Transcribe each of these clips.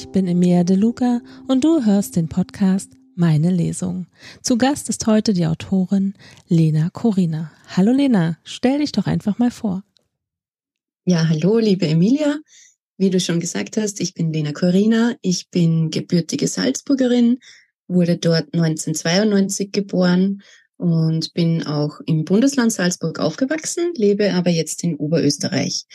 Ich bin Emilia De Luca und du hörst den Podcast Meine Lesung. Zu Gast ist heute die Autorin Lena Corina. Hallo Lena, stell dich doch einfach mal vor. Ja, hallo, liebe Emilia. Wie du schon gesagt hast, ich bin Lena Corina. Ich bin gebürtige Salzburgerin, wurde dort 1992 geboren und bin auch im Bundesland Salzburg aufgewachsen, lebe aber jetzt in Oberösterreich.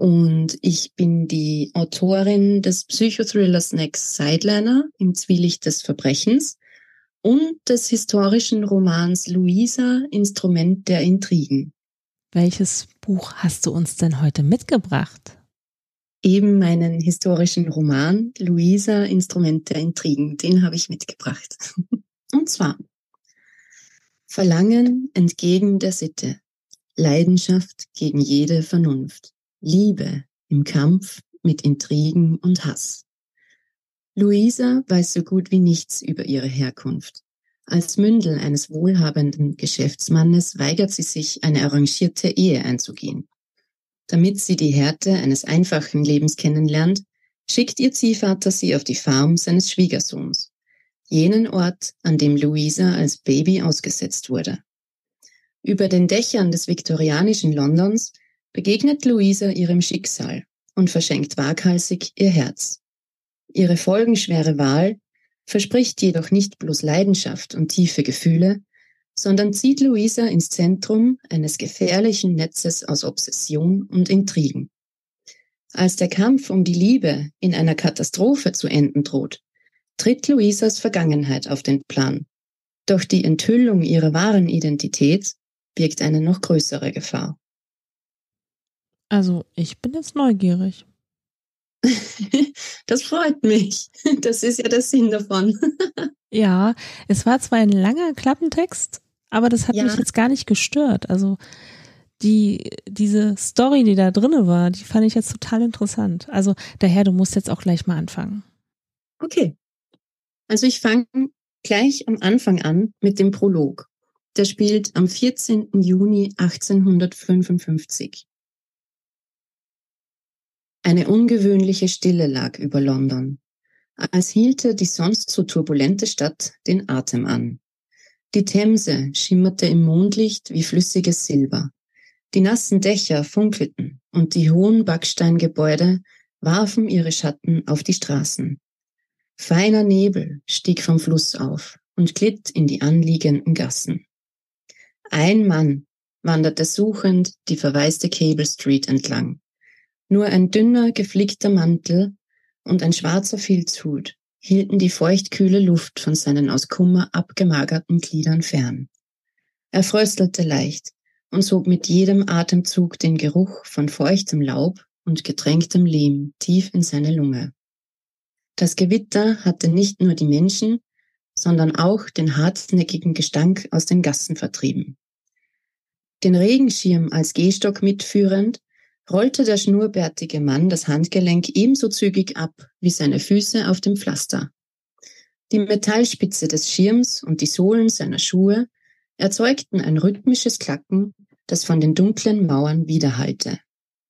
Und ich bin die Autorin des Psychothrillers Next Sideliner im Zwielicht des Verbrechens und des historischen Romans Luisa, Instrument der Intrigen. Welches Buch hast du uns denn heute mitgebracht? Eben meinen historischen Roman Luisa, Instrument der Intrigen. Den habe ich mitgebracht. Und zwar Verlangen entgegen der Sitte, Leidenschaft gegen jede Vernunft. Liebe im Kampf mit Intrigen und Hass. Luisa weiß so gut wie nichts über ihre Herkunft. Als Mündel eines wohlhabenden Geschäftsmannes weigert sie sich, eine arrangierte Ehe einzugehen. Damit sie die Härte eines einfachen Lebens kennenlernt, schickt ihr Ziehvater sie auf die Farm seines Schwiegersohns, jenen Ort, an dem Luisa als Baby ausgesetzt wurde. Über den Dächern des viktorianischen Londons begegnet Luisa ihrem Schicksal und verschenkt waghalsig ihr Herz. Ihre folgenschwere Wahl verspricht jedoch nicht bloß Leidenschaft und tiefe Gefühle, sondern zieht Luisa ins Zentrum eines gefährlichen Netzes aus Obsession und Intrigen. Als der Kampf um die Liebe in einer Katastrophe zu enden droht, tritt Luisas Vergangenheit auf den Plan. Doch die Enthüllung ihrer wahren Identität birgt eine noch größere Gefahr. Also, ich bin jetzt neugierig. das freut mich. Das ist ja der Sinn davon. ja, es war zwar ein langer Klappentext, aber das hat ja. mich jetzt gar nicht gestört. Also die, diese Story, die da drinne war, die fand ich jetzt total interessant. Also daher, du musst jetzt auch gleich mal anfangen. Okay. Also ich fange gleich am Anfang an mit dem Prolog. Der spielt am 14. Juni 1855. Eine ungewöhnliche Stille lag über London, als hielte die sonst so turbulente Stadt den Atem an. Die Themse schimmerte im Mondlicht wie flüssiges Silber. Die nassen Dächer funkelten und die hohen Backsteingebäude warfen ihre Schatten auf die Straßen. Feiner Nebel stieg vom Fluss auf und glitt in die anliegenden Gassen. Ein Mann wanderte suchend die verwaiste Cable Street entlang. Nur ein dünner, geflickter Mantel und ein schwarzer Filzhut hielten die feuchtkühle Luft von seinen aus Kummer abgemagerten Gliedern fern. Er fröstelte leicht und sog mit jedem Atemzug den Geruch von feuchtem Laub und getränktem Lehm tief in seine Lunge. Das Gewitter hatte nicht nur die Menschen, sondern auch den hartnäckigen Gestank aus den Gassen vertrieben. Den Regenschirm als Gehstock mitführend, rollte der schnurrbärtige Mann das Handgelenk ebenso zügig ab wie seine Füße auf dem Pflaster. Die Metallspitze des Schirms und die Sohlen seiner Schuhe erzeugten ein rhythmisches Klacken, das von den dunklen Mauern widerhallte.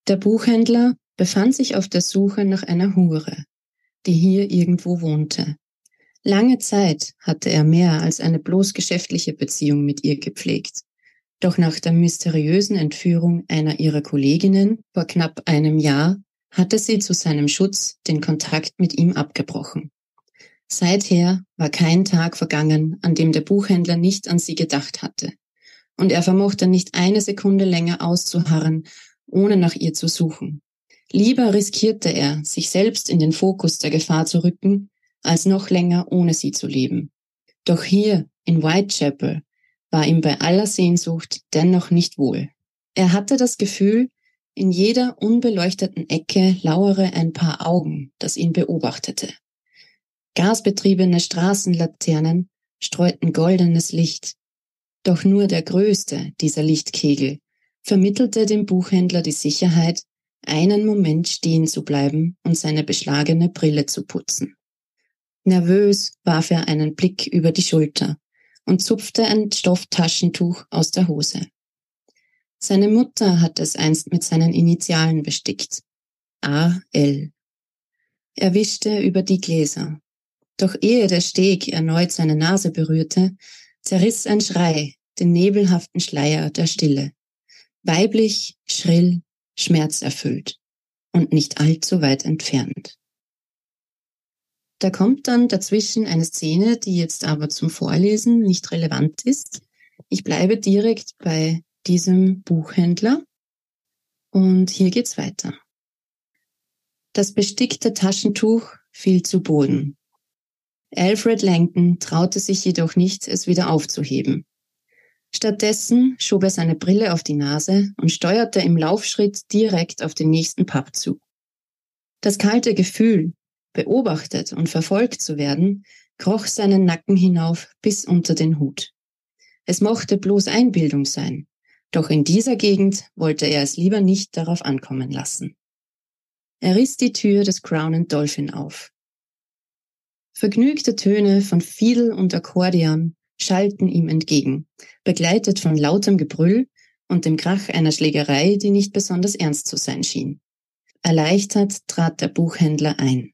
Der Buchhändler befand sich auf der Suche nach einer Hure, die hier irgendwo wohnte. Lange Zeit hatte er mehr als eine bloß geschäftliche Beziehung mit ihr gepflegt. Doch nach der mysteriösen Entführung einer ihrer Kolleginnen vor knapp einem Jahr hatte sie zu seinem Schutz den Kontakt mit ihm abgebrochen. Seither war kein Tag vergangen, an dem der Buchhändler nicht an sie gedacht hatte. Und er vermochte nicht eine Sekunde länger auszuharren, ohne nach ihr zu suchen. Lieber riskierte er, sich selbst in den Fokus der Gefahr zu rücken, als noch länger ohne sie zu leben. Doch hier in Whitechapel war ihm bei aller Sehnsucht dennoch nicht wohl. Er hatte das Gefühl, in jeder unbeleuchteten Ecke lauere ein paar Augen, das ihn beobachtete. Gasbetriebene Straßenlaternen streuten goldenes Licht. Doch nur der größte dieser Lichtkegel vermittelte dem Buchhändler die Sicherheit, einen Moment stehen zu bleiben und seine beschlagene Brille zu putzen. Nervös warf er einen Blick über die Schulter und zupfte ein Stofftaschentuch aus der Hose. Seine Mutter hat es einst mit seinen Initialen bestickt. A.L. Er wischte über die Gläser. Doch ehe der Steg erneut seine Nase berührte, zerriss ein Schrei den nebelhaften Schleier der Stille. Weiblich, schrill, schmerzerfüllt und nicht allzu weit entfernt. Da kommt dann dazwischen eine Szene, die jetzt aber zum Vorlesen nicht relevant ist. Ich bleibe direkt bei diesem Buchhändler und hier geht's weiter. Das bestickte Taschentuch fiel zu Boden. Alfred Langton traute sich jedoch nicht, es wieder aufzuheben. Stattdessen schob er seine Brille auf die Nase und steuerte im Laufschritt direkt auf den nächsten Pub zu. Das kalte Gefühl, beobachtet und verfolgt zu werden, kroch seinen Nacken hinauf bis unter den Hut. Es mochte bloß Einbildung sein, doch in dieser Gegend wollte er es lieber nicht darauf ankommen lassen. Er riss die Tür des Crown and Dolphin auf. Vergnügte Töne von Fiedel und Akkordeon schallten ihm entgegen, begleitet von lautem Gebrüll und dem Krach einer Schlägerei, die nicht besonders ernst zu sein schien. Erleichtert trat der Buchhändler ein.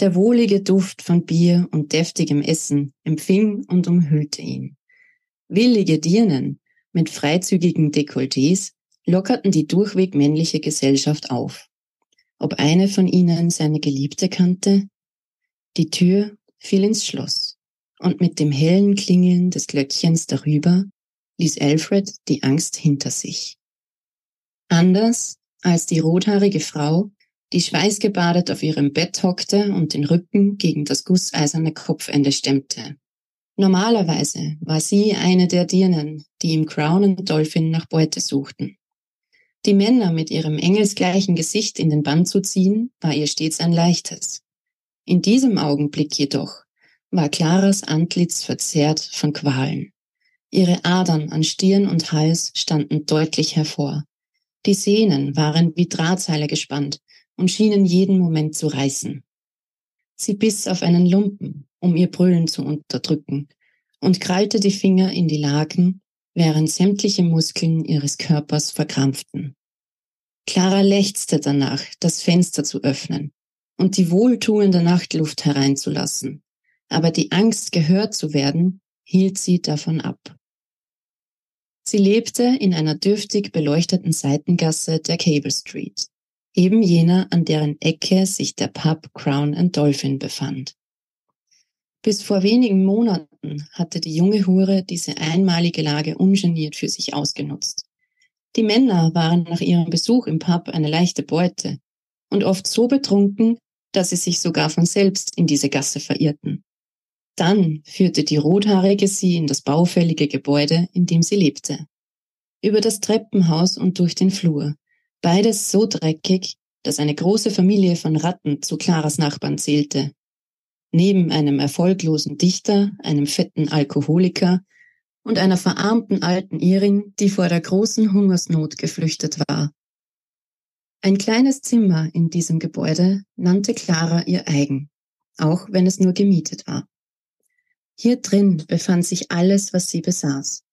Der wohlige Duft von Bier und deftigem Essen empfing und umhüllte ihn. Willige Dirnen mit freizügigen Dekolletés lockerten die durchweg männliche Gesellschaft auf. Ob eine von ihnen seine Geliebte kannte? Die Tür fiel ins Schloss und mit dem hellen Klingeln des Glöckchens darüber ließ Alfred die Angst hinter sich. Anders als die rothaarige Frau, die schweißgebadet auf ihrem Bett hockte und den Rücken gegen das gusseiserne Kopfende stemmte. Normalerweise war sie eine der Dirnen, die im Crown und Dolphin nach Beute suchten. Die Männer mit ihrem engelsgleichen Gesicht in den Bann zu ziehen, war ihr stets ein leichtes. In diesem Augenblick jedoch war Claras Antlitz verzerrt von Qualen. Ihre Adern an Stirn und Hals standen deutlich hervor. Die Sehnen waren wie Drahtseile gespannt und schienen jeden Moment zu reißen. Sie biss auf einen Lumpen, um ihr Brüllen zu unterdrücken, und krallte die Finger in die Laken, während sämtliche Muskeln ihres Körpers verkrampften. Clara lechzte danach, das Fenster zu öffnen und die wohltuende Nachtluft hereinzulassen aber die Angst, gehört zu werden, hielt sie davon ab. Sie lebte in einer dürftig beleuchteten Seitengasse der Cable Street, eben jener, an deren Ecke sich der Pub Crown and Dolphin befand. Bis vor wenigen Monaten hatte die junge Hure diese einmalige Lage ungeniert für sich ausgenutzt. Die Männer waren nach ihrem Besuch im Pub eine leichte Beute und oft so betrunken, dass sie sich sogar von selbst in diese Gasse verirrten. Dann führte die Rothaarige sie in das baufällige Gebäude, in dem sie lebte. Über das Treppenhaus und durch den Flur. Beides so dreckig, dass eine große Familie von Ratten zu Claras Nachbarn zählte. Neben einem erfolglosen Dichter, einem fetten Alkoholiker und einer verarmten alten Irin, die vor der großen Hungersnot geflüchtet war. Ein kleines Zimmer in diesem Gebäude nannte Clara ihr eigen, auch wenn es nur gemietet war. Hier drin befand sich alles, was sie besaß.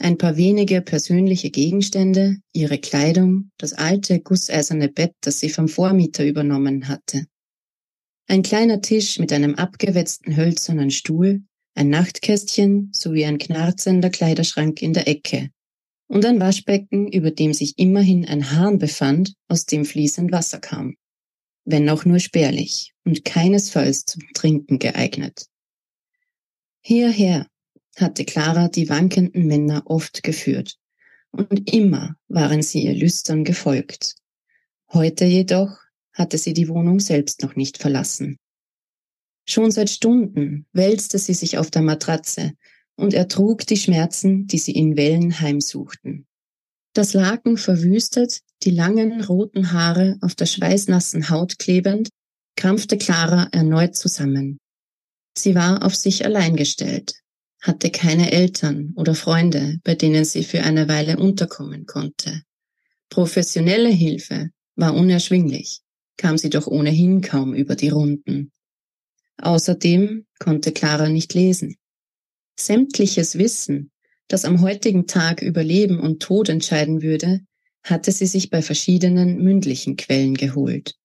Ein paar wenige persönliche Gegenstände, ihre Kleidung, das alte gusseiserne Bett, das sie vom Vormieter übernommen hatte. Ein kleiner Tisch mit einem abgewetzten hölzernen Stuhl, ein Nachtkästchen sowie ein knarzender Kleiderschrank in der Ecke und ein Waschbecken, über dem sich immerhin ein Hahn befand, aus dem fließend Wasser kam. Wenn auch nur spärlich und keinesfalls zum Trinken geeignet. Hierher hatte Clara die wankenden Männer oft geführt, und immer waren sie ihr Lüstern gefolgt. Heute jedoch hatte sie die Wohnung selbst noch nicht verlassen. Schon seit Stunden wälzte sie sich auf der Matratze und ertrug die Schmerzen, die sie in Wellen heimsuchten. Das Laken verwüstet, die langen roten Haare auf der schweißnassen Haut klebend, krampfte Clara erneut zusammen. Sie war auf sich allein gestellt, hatte keine Eltern oder Freunde, bei denen sie für eine Weile unterkommen konnte. Professionelle Hilfe war unerschwinglich, kam sie doch ohnehin kaum über die Runden. Außerdem konnte Clara nicht lesen. Sämtliches Wissen, das am heutigen Tag über Leben und Tod entscheiden würde, hatte sie sich bei verschiedenen mündlichen Quellen geholt,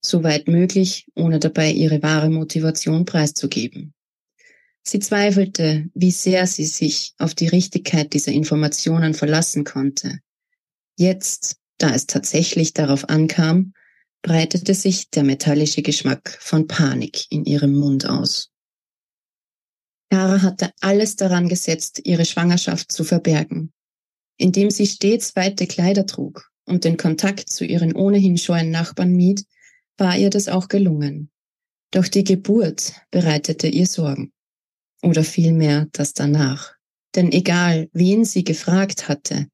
soweit möglich, ohne dabei ihre wahre Motivation preiszugeben. Sie zweifelte, wie sehr sie sich auf die Richtigkeit dieser Informationen verlassen konnte. Jetzt, da es tatsächlich darauf ankam, breitete sich der metallische Geschmack von Panik in ihrem Mund aus. Clara hatte alles daran gesetzt, ihre Schwangerschaft zu verbergen. Indem sie stets weite Kleider trug und den Kontakt zu ihren ohnehin scheuen Nachbarn mied, war ihr das auch gelungen. Doch die Geburt bereitete ihr Sorgen. Oder vielmehr das danach. Denn egal, wen sie gefragt hatte,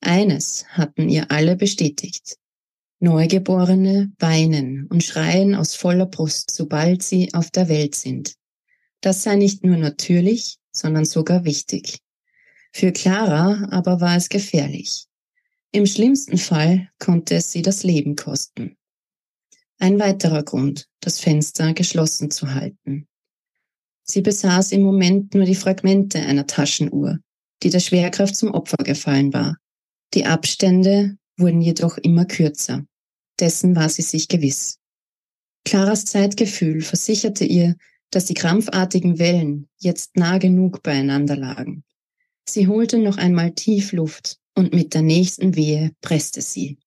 eines hatten ihr alle bestätigt. Neugeborene weinen und schreien aus voller Brust, sobald sie auf der Welt sind. Das sei nicht nur natürlich, sondern sogar wichtig. Für Clara aber war es gefährlich. Im schlimmsten Fall konnte es sie das Leben kosten. Ein weiterer Grund, das Fenster geschlossen zu halten. Sie besaß im Moment nur die Fragmente einer Taschenuhr, die der Schwerkraft zum Opfer gefallen war. Die Abstände wurden jedoch immer kürzer. Dessen war sie sich gewiss. Claras Zeitgefühl versicherte ihr, dass die krampfartigen Wellen jetzt nah genug beieinander lagen. Sie holte noch einmal tief Luft und mit der nächsten Wehe presste sie.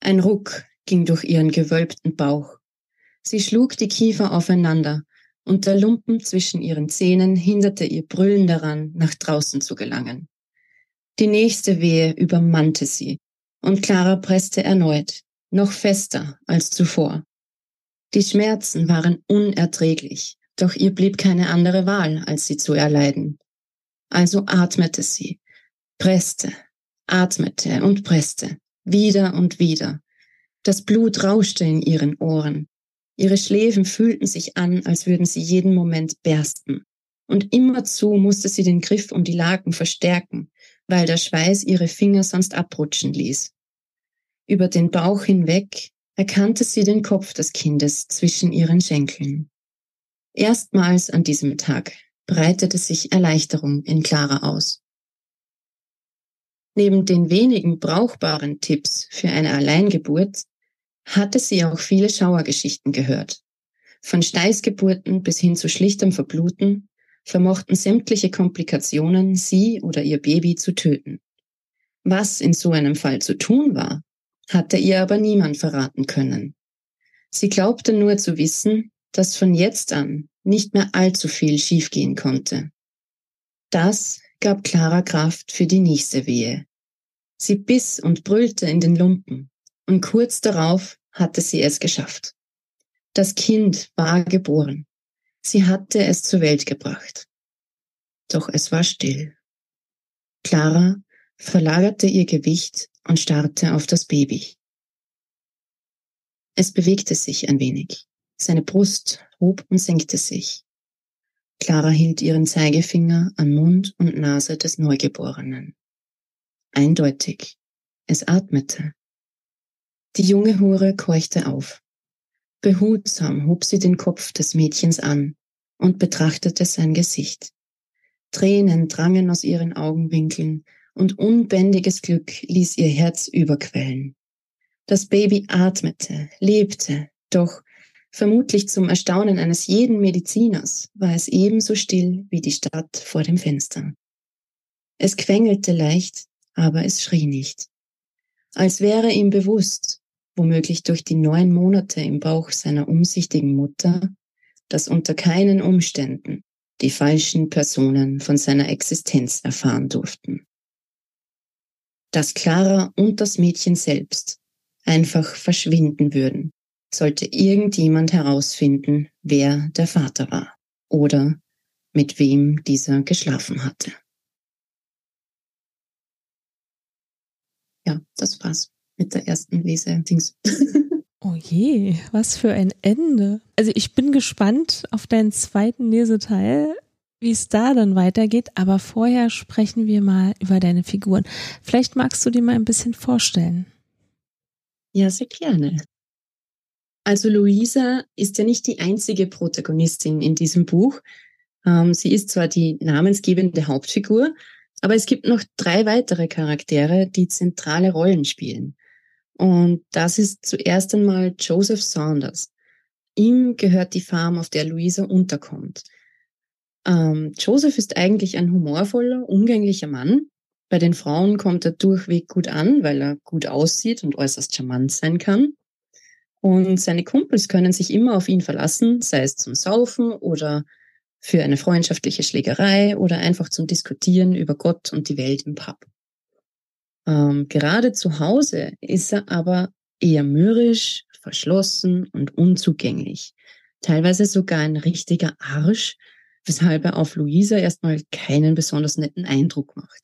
Ein Ruck ging durch ihren gewölbten Bauch. Sie schlug die Kiefer aufeinander und der Lumpen zwischen ihren Zähnen hinderte ihr Brüllen daran, nach draußen zu gelangen. Die nächste Wehe übermannte sie und Clara presste erneut, noch fester als zuvor. Die Schmerzen waren unerträglich, doch ihr blieb keine andere Wahl, als sie zu erleiden. Also atmete sie, presste, atmete und presste, wieder und wieder. Das Blut rauschte in ihren Ohren. Ihre Schläfen fühlten sich an, als würden sie jeden Moment bersten. Und immerzu musste sie den Griff um die Laken verstärken, weil der Schweiß ihre Finger sonst abrutschen ließ. Über den Bauch hinweg erkannte sie den Kopf des Kindes zwischen ihren Schenkeln. Erstmals an diesem Tag breitete sich Erleichterung in Clara aus. Neben den wenigen brauchbaren Tipps für eine Alleingeburt hatte sie auch viele Schauergeschichten gehört. Von Steißgeburten bis hin zu schlichtem Verbluten vermochten sämtliche Komplikationen sie oder ihr Baby zu töten. Was in so einem Fall zu tun war, hatte ihr aber niemand verraten können. Sie glaubte nur zu wissen, dass von jetzt an nicht mehr allzu viel schiefgehen konnte. Das gab Clara Kraft für die nächste Wehe. Sie biss und brüllte in den Lumpen, und kurz darauf hatte sie es geschafft. Das Kind war geboren. Sie hatte es zur Welt gebracht. Doch es war still. Clara verlagerte ihr Gewicht und starrte auf das Baby. Es bewegte sich ein wenig. Seine Brust hob und senkte sich. Clara hielt ihren Zeigefinger an Mund und Nase des Neugeborenen. Eindeutig. Es atmete. Die junge Hure keuchte auf. Behutsam hob sie den Kopf des Mädchens an und betrachtete sein Gesicht. Tränen drangen aus ihren Augenwinkeln und unbändiges Glück ließ ihr Herz überquellen. Das Baby atmete, lebte, doch vermutlich zum Erstaunen eines jeden Mediziners war es ebenso still wie die Stadt vor dem Fenster. Es quengelte leicht, aber es schrie nicht. Als wäre ihm bewusst, womöglich durch die neun Monate im Bauch seiner umsichtigen Mutter, dass unter keinen Umständen die falschen Personen von seiner Existenz erfahren durften dass Clara und das Mädchen selbst einfach verschwinden würden, sollte irgendjemand herausfinden, wer der Vater war oder mit wem dieser geschlafen hatte. Ja, das war's mit der ersten Lese-Dings. Oh je, was für ein Ende. Also ich bin gespannt auf deinen zweiten Leseteil wie es da dann weitergeht. Aber vorher sprechen wir mal über deine Figuren. Vielleicht magst du dir mal ein bisschen vorstellen. Ja, sehr gerne. Also Luisa ist ja nicht die einzige Protagonistin in diesem Buch. Ähm, sie ist zwar die namensgebende Hauptfigur, Aber es gibt noch drei weitere Charaktere, die zentrale Rollen spielen. Und das ist zuerst einmal Joseph Saunders. Ihm gehört die Farm, auf der Louisa unterkommt. Ähm, Joseph ist eigentlich ein humorvoller, umgänglicher Mann. Bei den Frauen kommt er durchweg gut an, weil er gut aussieht und äußerst charmant sein kann. Und seine Kumpels können sich immer auf ihn verlassen, sei es zum Saufen oder für eine freundschaftliche Schlägerei oder einfach zum Diskutieren über Gott und die Welt im Pub. Ähm, gerade zu Hause ist er aber eher mürrisch, verschlossen und unzugänglich. Teilweise sogar ein richtiger Arsch, weshalb er auf Luisa erstmal keinen besonders netten Eindruck macht.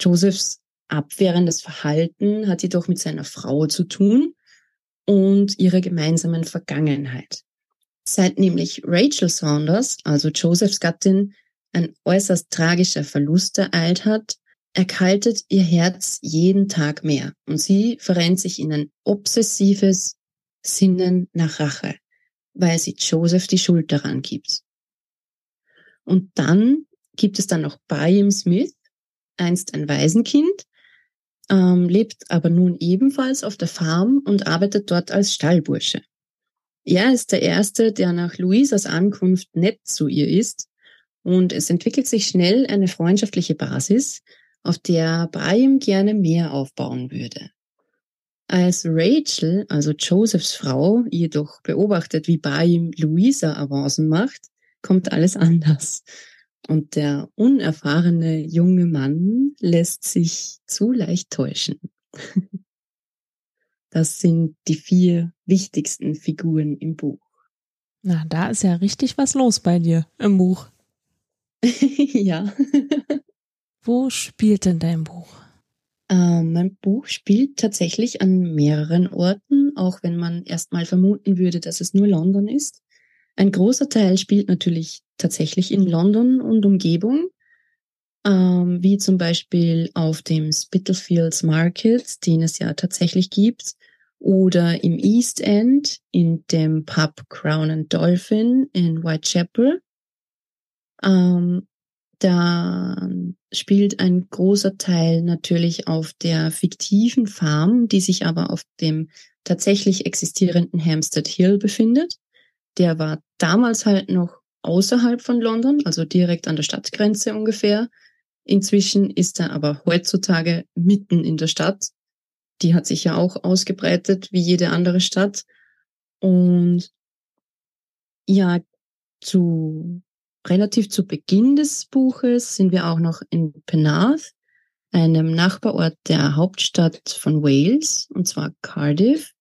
Josephs abwehrendes Verhalten hat jedoch mit seiner Frau zu tun und ihrer gemeinsamen Vergangenheit. Seit nämlich Rachel Saunders, also Josephs Gattin, ein äußerst tragischer Verlust ereilt hat, erkaltet ihr Herz jeden Tag mehr und sie verrennt sich in ein obsessives Sinnen nach Rache, weil sie Joseph die Schuld daran gibt. Und dann gibt es dann noch Bayim Smith, einst ein Waisenkind, ähm, lebt aber nun ebenfalls auf der Farm und arbeitet dort als Stallbursche. Er ist der Erste, der nach Luisas Ankunft nett zu ihr ist und es entwickelt sich schnell eine freundschaftliche Basis, auf der Bayim gerne mehr aufbauen würde. Als Rachel, also Josephs Frau, jedoch beobachtet, wie Bayim Luisa Avancen macht, kommt alles anders. Und der unerfahrene junge Mann lässt sich zu leicht täuschen. Das sind die vier wichtigsten Figuren im Buch. Na, da ist ja richtig was los bei dir im Buch. ja. Wo spielt denn dein Buch? Äh, mein Buch spielt tatsächlich an mehreren Orten, auch wenn man erstmal vermuten würde, dass es nur London ist. Ein großer Teil spielt natürlich tatsächlich in London und Umgebung, ähm, wie zum Beispiel auf dem Spitalfields Market, den es ja tatsächlich gibt, oder im East End in dem Pub Crown and Dolphin in Whitechapel. Ähm, da spielt ein großer Teil natürlich auf der fiktiven Farm, die sich aber auf dem tatsächlich existierenden Hampstead Hill befindet. Der war damals halt noch außerhalb von London, also direkt an der Stadtgrenze ungefähr. Inzwischen ist er aber heutzutage mitten in der Stadt. Die hat sich ja auch ausgebreitet wie jede andere Stadt. Und ja, zu relativ zu Beginn des Buches sind wir auch noch in Penarth, einem Nachbarort der Hauptstadt von Wales, und zwar Cardiff.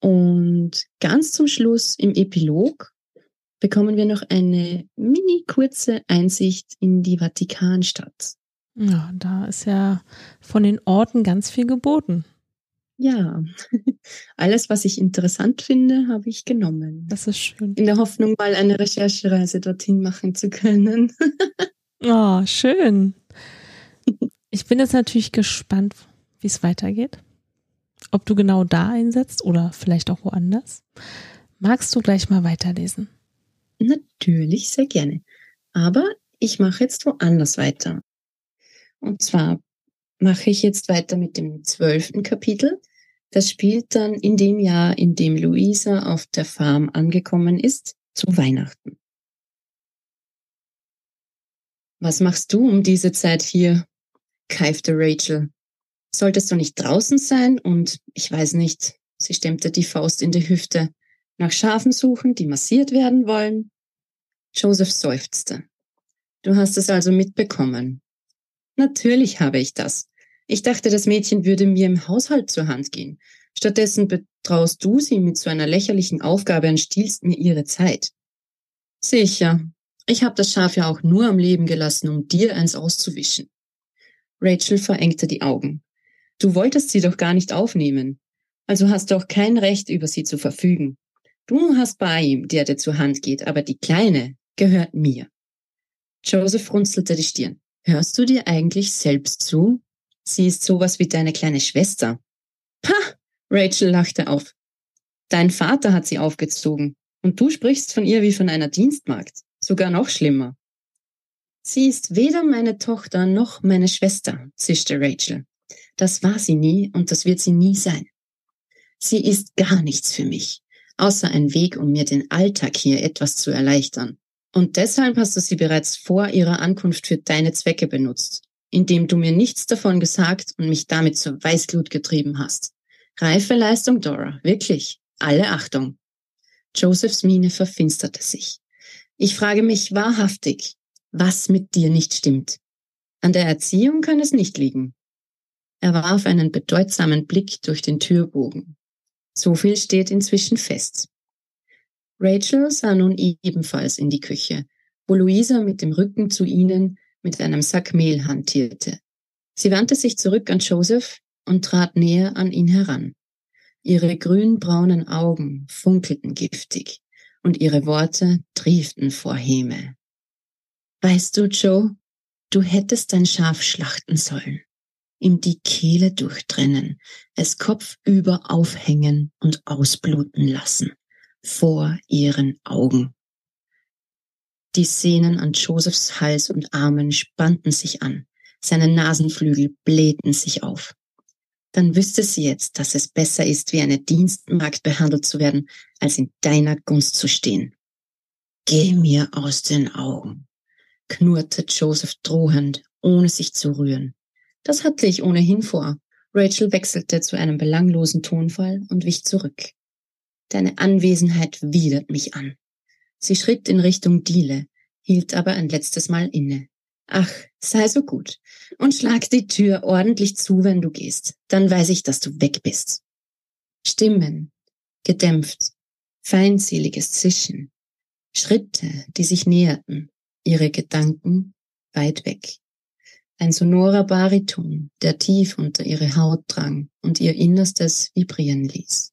Und ganz zum Schluss im Epilog bekommen wir noch eine mini kurze Einsicht in die Vatikanstadt. Ja, da ist ja von den Orten ganz viel geboten. Ja, alles, was ich interessant finde, habe ich genommen. Das ist schön. In der Hoffnung, mal eine Recherchereise dorthin machen zu können. oh, schön. Ich bin jetzt natürlich gespannt, wie es weitergeht. Ob du genau da einsetzt oder vielleicht auch woanders. Magst du gleich mal weiterlesen? Natürlich, sehr gerne. Aber ich mache jetzt woanders weiter. Und zwar mache ich jetzt weiter mit dem zwölften Kapitel. Das spielt dann in dem Jahr, in dem Luisa auf der Farm angekommen ist, zu Weihnachten. Was machst du um diese Zeit hier? keifte Rachel. Solltest du nicht draußen sein und ich weiß nicht, sie stemmte die Faust in die Hüfte, nach Schafen suchen, die massiert werden wollen? Joseph seufzte. Du hast es also mitbekommen. Natürlich habe ich das. Ich dachte, das Mädchen würde mir im Haushalt zur Hand gehen. Stattdessen betraust du sie mit so einer lächerlichen Aufgabe und stiehlst mir ihre Zeit. Sicher. Ich habe das Schaf ja auch nur am Leben gelassen, um dir eins auszuwischen. Rachel verengte die Augen. Du wolltest sie doch gar nicht aufnehmen. Also hast du auch kein Recht, über sie zu verfügen. Du hast bei ihm, der dir zur Hand geht, aber die Kleine, gehört mir. Joseph runzelte die Stirn. Hörst du dir eigentlich selbst zu? Sie ist sowas wie deine kleine Schwester. Pah! Rachel lachte auf. Dein Vater hat sie aufgezogen. Und du sprichst von ihr wie von einer Dienstmagd. Sogar noch schlimmer. Sie ist weder meine Tochter noch meine Schwester, zischte Rachel. Das war sie nie und das wird sie nie sein. Sie ist gar nichts für mich, außer ein Weg, um mir den Alltag hier etwas zu erleichtern. Und deshalb hast du sie bereits vor ihrer Ankunft für deine Zwecke benutzt, indem du mir nichts davon gesagt und mich damit zur Weißglut getrieben hast. Reife Leistung, Dora, wirklich. Alle Achtung. Josephs Miene verfinsterte sich. Ich frage mich wahrhaftig, was mit dir nicht stimmt. An der Erziehung kann es nicht liegen. Er warf einen bedeutsamen Blick durch den Türbogen. So viel steht inzwischen fest. Rachel sah nun ebenfalls in die Küche, wo Luisa mit dem Rücken zu ihnen mit einem Sack Mehl hantierte. Sie wandte sich zurück an Joseph und trat näher an ihn heran. Ihre grünbraunen Augen funkelten giftig und ihre Worte trieften vor Häme. Weißt du, Joe, du hättest dein Schaf schlachten sollen, ihm die Kehle durchtrennen, es kopfüber aufhängen und ausbluten lassen, vor ihren Augen. Die Sehnen an Josephs Hals und Armen spannten sich an, seine Nasenflügel blähten sich auf dann wüsste sie jetzt, dass es besser ist, wie eine Dienstmagd behandelt zu werden, als in deiner Gunst zu stehen. Geh mir aus den Augen, knurrte Joseph drohend, ohne sich zu rühren. Das hatte ich ohnehin vor. Rachel wechselte zu einem belanglosen Tonfall und wich zurück. Deine Anwesenheit widert mich an. Sie schritt in Richtung Diele, hielt aber ein letztes Mal inne. Ach, sei so gut und schlag die Tür ordentlich zu, wenn du gehst. Dann weiß ich, dass du weg bist. Stimmen, gedämpft, feindseliges Zischen, Schritte, die sich näherten, ihre Gedanken weit weg. Ein sonorer Bariton, der tief unter ihre Haut drang und ihr Innerstes vibrieren ließ.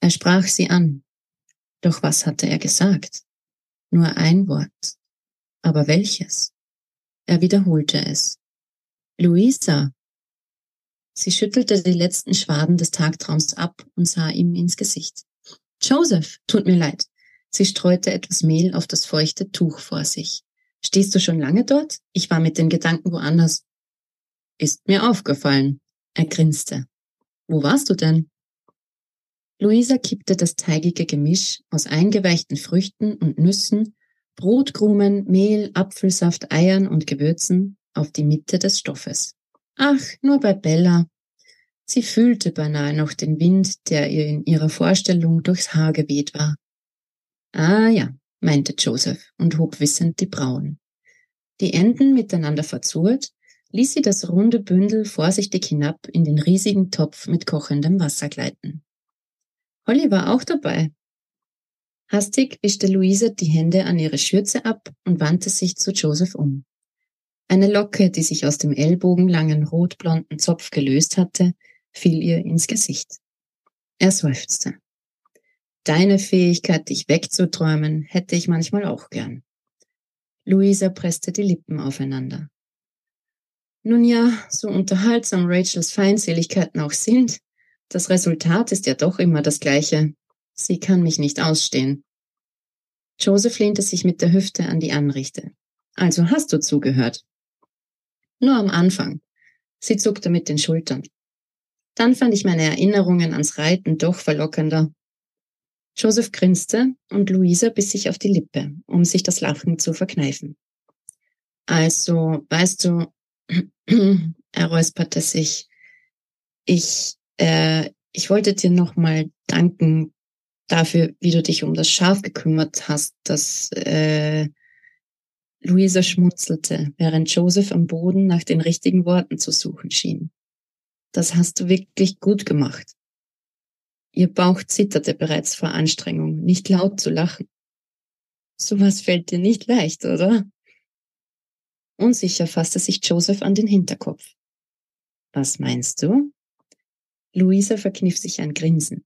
Er sprach sie an. Doch was hatte er gesagt? Nur ein Wort. Aber welches? Er wiederholte es. Luisa. Sie schüttelte die letzten Schwaden des Tagtraums ab und sah ihm ins Gesicht. Joseph, tut mir leid. Sie streute etwas Mehl auf das feuchte Tuch vor sich. Stehst du schon lange dort? Ich war mit den Gedanken woanders. Ist mir aufgefallen. Er grinste. Wo warst du denn? Luisa kippte das teigige Gemisch aus eingeweichten Früchten und Nüssen Brotkrumen, Mehl, Apfelsaft, Eiern und Gewürzen auf die Mitte des Stoffes. Ach, nur bei Bella. Sie fühlte beinahe noch den Wind, der ihr in ihrer Vorstellung durchs Haar geweht war. Ah ja, meinte Joseph und hob wissend die Brauen. Die Enden miteinander verzurrt, ließ sie das runde Bündel vorsichtig hinab in den riesigen Topf mit kochendem Wasser gleiten. Holly war auch dabei, Hastig wischte Luise die Hände an ihre Schürze ab und wandte sich zu Joseph um. Eine Locke, die sich aus dem ellbogenlangen rotblonden Zopf gelöst hatte, fiel ihr ins Gesicht. Er seufzte. Deine Fähigkeit, dich wegzuträumen, hätte ich manchmal auch gern. Luisa presste die Lippen aufeinander. Nun ja, so unterhaltsam Rachels Feindseligkeiten auch sind, das Resultat ist ja doch immer das gleiche, Sie kann mich nicht ausstehen. Joseph lehnte sich mit der Hüfte an die Anrichte. Also hast du zugehört. Nur am Anfang. Sie zuckte mit den Schultern. Dann fand ich meine Erinnerungen ans Reiten doch verlockender. Joseph grinste und Luisa biss sich auf die Lippe, um sich das Lachen zu verkneifen. Also, weißt du, er räusperte sich. Ich, äh, ich wollte dir nochmal danken dafür, wie du dich um das Schaf gekümmert hast, dass äh, Luisa schmunzelte, während Joseph am Boden nach den richtigen Worten zu suchen schien. Das hast du wirklich gut gemacht. Ihr Bauch zitterte bereits vor Anstrengung, nicht laut zu lachen. Sowas fällt dir nicht leicht, oder? Unsicher fasste sich Joseph an den Hinterkopf. Was meinst du? Luisa verkniff sich ein Grinsen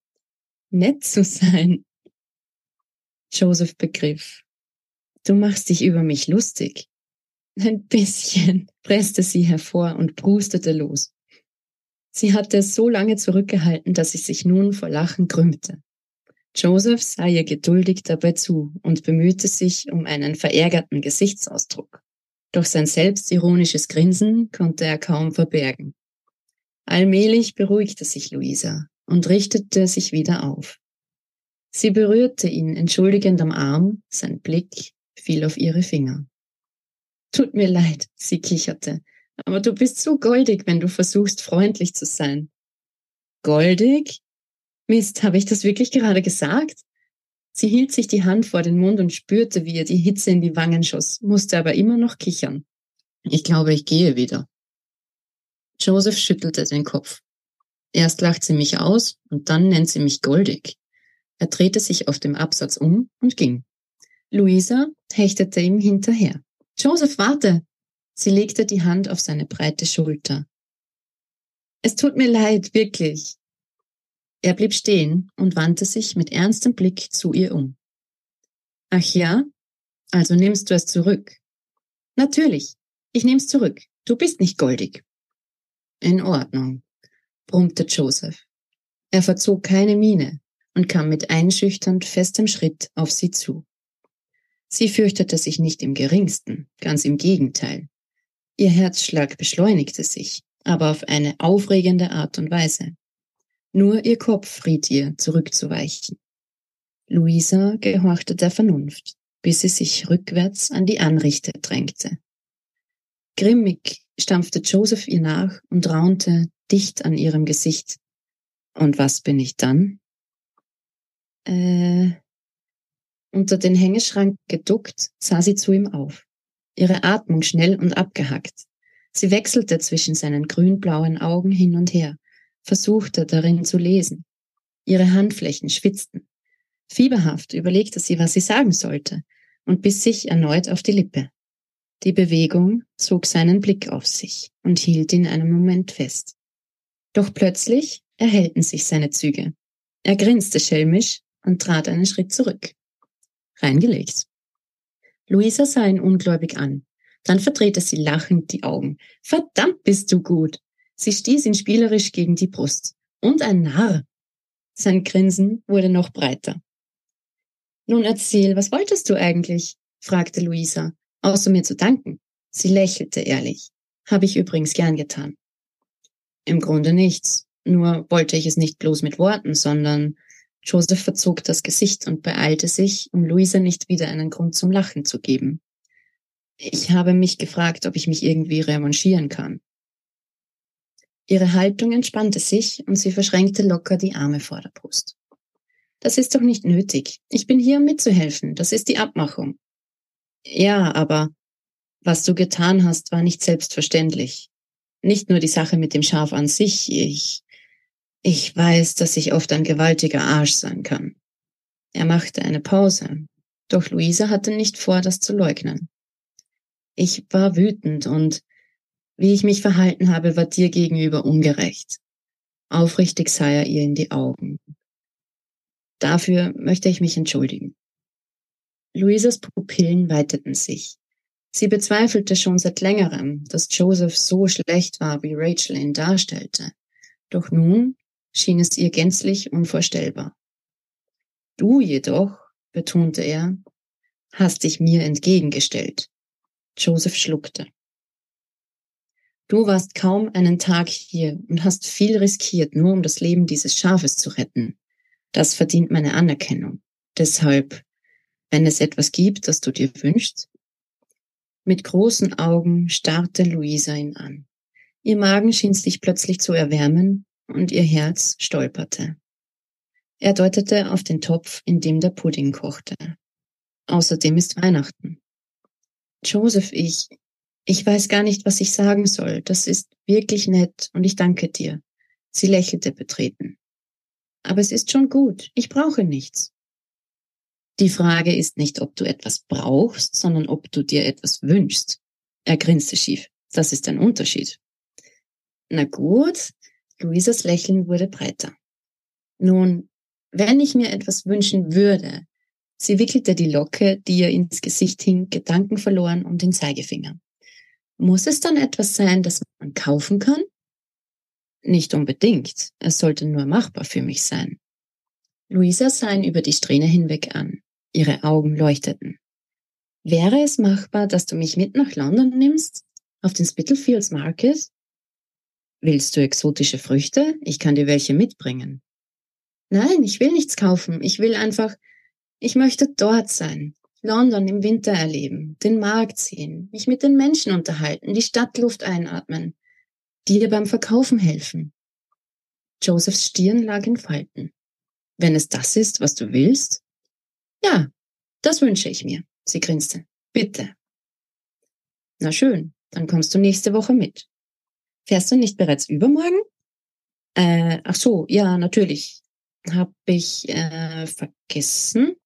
nett zu sein. Joseph begriff. Du machst dich über mich lustig. Ein bisschen, presste sie hervor und brustete los. Sie hatte es so lange zurückgehalten, dass sie sich nun vor Lachen krümmte. Joseph sah ihr geduldig dabei zu und bemühte sich um einen verärgerten Gesichtsausdruck. doch sein selbstironisches Grinsen konnte er kaum verbergen. Allmählich beruhigte sich Luisa und richtete sich wieder auf. Sie berührte ihn entschuldigend am Arm, sein Blick fiel auf ihre Finger. Tut mir leid, sie kicherte, aber du bist so goldig, wenn du versuchst, freundlich zu sein. Goldig? Mist, habe ich das wirklich gerade gesagt? Sie hielt sich die Hand vor den Mund und spürte, wie ihr die Hitze in die Wangen schoss, musste aber immer noch kichern. Ich glaube, ich gehe wieder. Joseph schüttelte den Kopf. Erst lacht sie mich aus und dann nennt sie mich goldig. Er drehte sich auf dem Absatz um und ging. Luisa hechtete ihm hinterher. Joseph, warte! Sie legte die Hand auf seine breite Schulter. Es tut mir leid, wirklich. Er blieb stehen und wandte sich mit ernstem Blick zu ihr um. Ach ja? Also nimmst du es zurück? Natürlich. Ich nehm's zurück. Du bist nicht goldig. In Ordnung, brummte Joseph. Er verzog keine Miene und kam mit einschüchternd festem Schritt auf sie zu. Sie fürchtete sich nicht im geringsten, ganz im Gegenteil. Ihr Herzschlag beschleunigte sich, aber auf eine aufregende Art und Weise. Nur ihr Kopf riet ihr, zurückzuweichen. Luisa gehorchte der Vernunft, bis sie sich rückwärts an die Anrichte drängte. Grimmig stampfte Joseph ihr nach und raunte dicht an ihrem Gesicht. Und was bin ich dann? Äh, unter den Hängeschrank geduckt, sah sie zu ihm auf. Ihre Atmung schnell und abgehackt. Sie wechselte zwischen seinen grünblauen Augen hin und her, versuchte darin zu lesen. Ihre Handflächen schwitzten. Fieberhaft überlegte sie, was sie sagen sollte, und biss sich erneut auf die Lippe. Die Bewegung zog seinen Blick auf sich und hielt ihn einen Moment fest. Doch plötzlich erhellten sich seine Züge. Er grinste schelmisch und trat einen Schritt zurück. Reingelegt. Luisa sah ihn ungläubig an. Dann verdrehte sie lachend die Augen. Verdammt bist du gut. Sie stieß ihn spielerisch gegen die Brust. Und ein Narr. Sein Grinsen wurde noch breiter. Nun erzähl, was wolltest du eigentlich? fragte Luisa außer mir zu danken. Sie lächelte ehrlich. Habe ich übrigens gern getan. Im Grunde nichts. Nur wollte ich es nicht bloß mit Worten, sondern Joseph verzog das Gesicht und beeilte sich, um Luisa nicht wieder einen Grund zum Lachen zu geben. Ich habe mich gefragt, ob ich mich irgendwie revanchieren kann. Ihre Haltung entspannte sich und sie verschränkte locker die Arme vor der Brust. Das ist doch nicht nötig. Ich bin hier, um mitzuhelfen. Das ist die Abmachung. Ja, aber was du getan hast, war nicht selbstverständlich. Nicht nur die Sache mit dem Schaf an sich. Ich, ich weiß, dass ich oft ein gewaltiger Arsch sein kann. Er machte eine Pause, doch Luisa hatte nicht vor, das zu leugnen. Ich war wütend und wie ich mich verhalten habe, war dir gegenüber ungerecht. Aufrichtig sah er ihr in die Augen. Dafür möchte ich mich entschuldigen. Luisas Pupillen weiteten sich. Sie bezweifelte schon seit längerem, dass Joseph so schlecht war, wie Rachel ihn darstellte. Doch nun schien es ihr gänzlich unvorstellbar. Du jedoch, betonte er, hast dich mir entgegengestellt. Joseph schluckte. Du warst kaum einen Tag hier und hast viel riskiert, nur um das Leben dieses Schafes zu retten. Das verdient meine Anerkennung. Deshalb wenn es etwas gibt, das du dir wünschst? Mit großen Augen starrte Luisa ihn an. Ihr Magen schien sich plötzlich zu erwärmen und ihr Herz stolperte. Er deutete auf den Topf, in dem der Pudding kochte. Außerdem ist Weihnachten. Joseph, ich, ich weiß gar nicht, was ich sagen soll. Das ist wirklich nett und ich danke dir. Sie lächelte betreten. Aber es ist schon gut. Ich brauche nichts. Die Frage ist nicht, ob du etwas brauchst, sondern ob du dir etwas wünschst. Er grinste schief. Das ist ein Unterschied. Na gut, Luisas Lächeln wurde breiter. Nun, wenn ich mir etwas wünschen würde, sie wickelte die Locke, die ihr ins Gesicht hing, Gedanken verloren um den Zeigefinger. Muss es dann etwas sein, das man kaufen kann? Nicht unbedingt. Es sollte nur machbar für mich sein. Luisa sah ihn über die Strähne hinweg an. Ihre Augen leuchteten. Wäre es machbar, dass du mich mit nach London nimmst? Auf den Spitalfields Market? Willst du exotische Früchte? Ich kann dir welche mitbringen. Nein, ich will nichts kaufen. Ich will einfach, ich möchte dort sein. London im Winter erleben, den Markt sehen, mich mit den Menschen unterhalten, die Stadtluft einatmen, dir beim Verkaufen helfen. Josephs Stirn lag in Falten. Wenn es das ist, was du willst? Ja, das wünsche ich mir. Sie grinste. Bitte. Na schön, dann kommst du nächste Woche mit. Fährst du nicht bereits übermorgen? Äh, ach so, ja, natürlich. Hab ich äh, vergessen?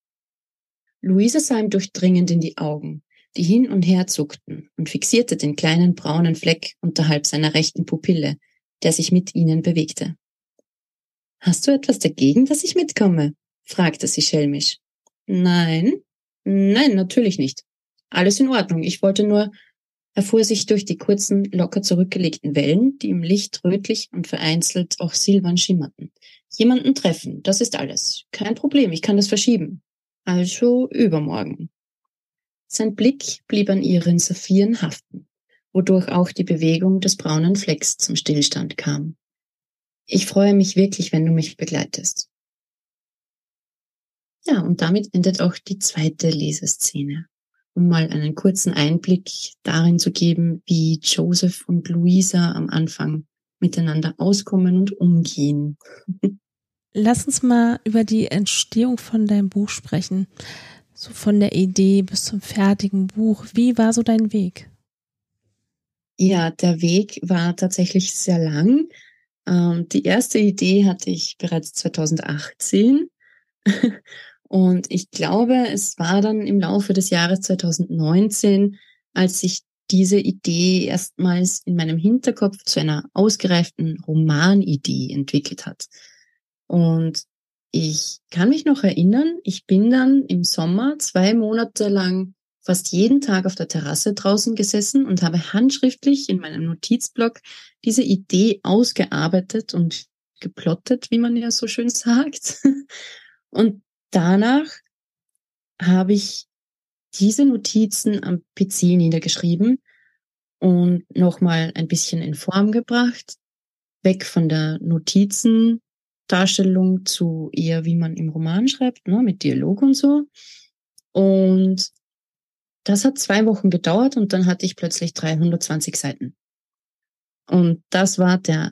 Luisa sah ihm durchdringend in die Augen, die hin und her zuckten, und fixierte den kleinen braunen Fleck unterhalb seiner rechten Pupille, der sich mit ihnen bewegte. Hast du etwas dagegen, dass ich mitkomme? fragte sie schelmisch. Nein, nein, natürlich nicht. Alles in Ordnung. Ich wollte nur, er fuhr sich durch die kurzen, locker zurückgelegten Wellen, die im Licht rötlich und vereinzelt auch silbern schimmerten. Jemanden treffen, das ist alles. Kein Problem, ich kann das verschieben. Also übermorgen. Sein Blick blieb an ihren Saphiren haften, wodurch auch die Bewegung des braunen Flecks zum Stillstand kam. Ich freue mich wirklich, wenn du mich begleitest. Ja, und damit endet auch die zweite Leseszene, um mal einen kurzen Einblick darin zu geben, wie Joseph und Luisa am Anfang miteinander auskommen und umgehen. Lass uns mal über die Entstehung von deinem Buch sprechen. So von der Idee bis zum fertigen Buch. Wie war so dein Weg? Ja, der Weg war tatsächlich sehr lang. Ähm, die erste Idee hatte ich bereits 2018. Und ich glaube, es war dann im Laufe des Jahres 2019, als sich diese Idee erstmals in meinem Hinterkopf zu einer ausgereiften Romanidee entwickelt hat. Und ich kann mich noch erinnern, ich bin dann im Sommer zwei Monate lang fast jeden Tag auf der Terrasse draußen gesessen und habe handschriftlich in meinem Notizblock diese Idee ausgearbeitet und geplottet, wie man ja so schön sagt. Und danach habe ich diese Notizen am PC niedergeschrieben und nochmal ein bisschen in Form gebracht, weg von der Notizen Darstellung zu eher, wie man im Roman schreibt, ne, mit Dialog und so. Und das hat zwei Wochen gedauert und dann hatte ich plötzlich 320 Seiten. Und das war der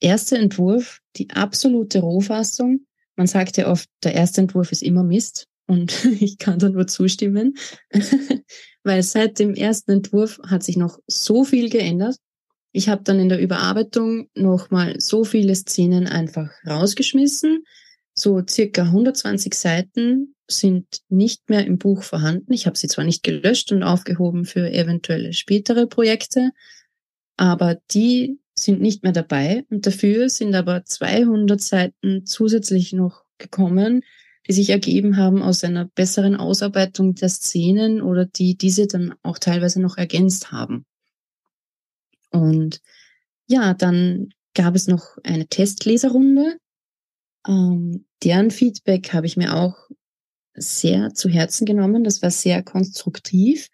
erste Entwurf, die absolute Rohfassung. Man sagt ja oft, der erste Entwurf ist immer Mist. Und ich kann da nur zustimmen, weil seit dem ersten Entwurf hat sich noch so viel geändert. Ich habe dann in der Überarbeitung nochmal so viele Szenen einfach rausgeschmissen. So circa 120 Seiten sind nicht mehr im Buch vorhanden. Ich habe sie zwar nicht gelöscht und aufgehoben für eventuelle spätere Projekte, aber die sind nicht mehr dabei und dafür sind aber 200 Seiten zusätzlich noch gekommen, die sich ergeben haben aus einer besseren Ausarbeitung der Szenen oder die diese dann auch teilweise noch ergänzt haben. Und ja, dann gab es noch eine Testleserrunde. Ähm, deren Feedback habe ich mir auch sehr zu Herzen genommen. Das war sehr konstruktiv.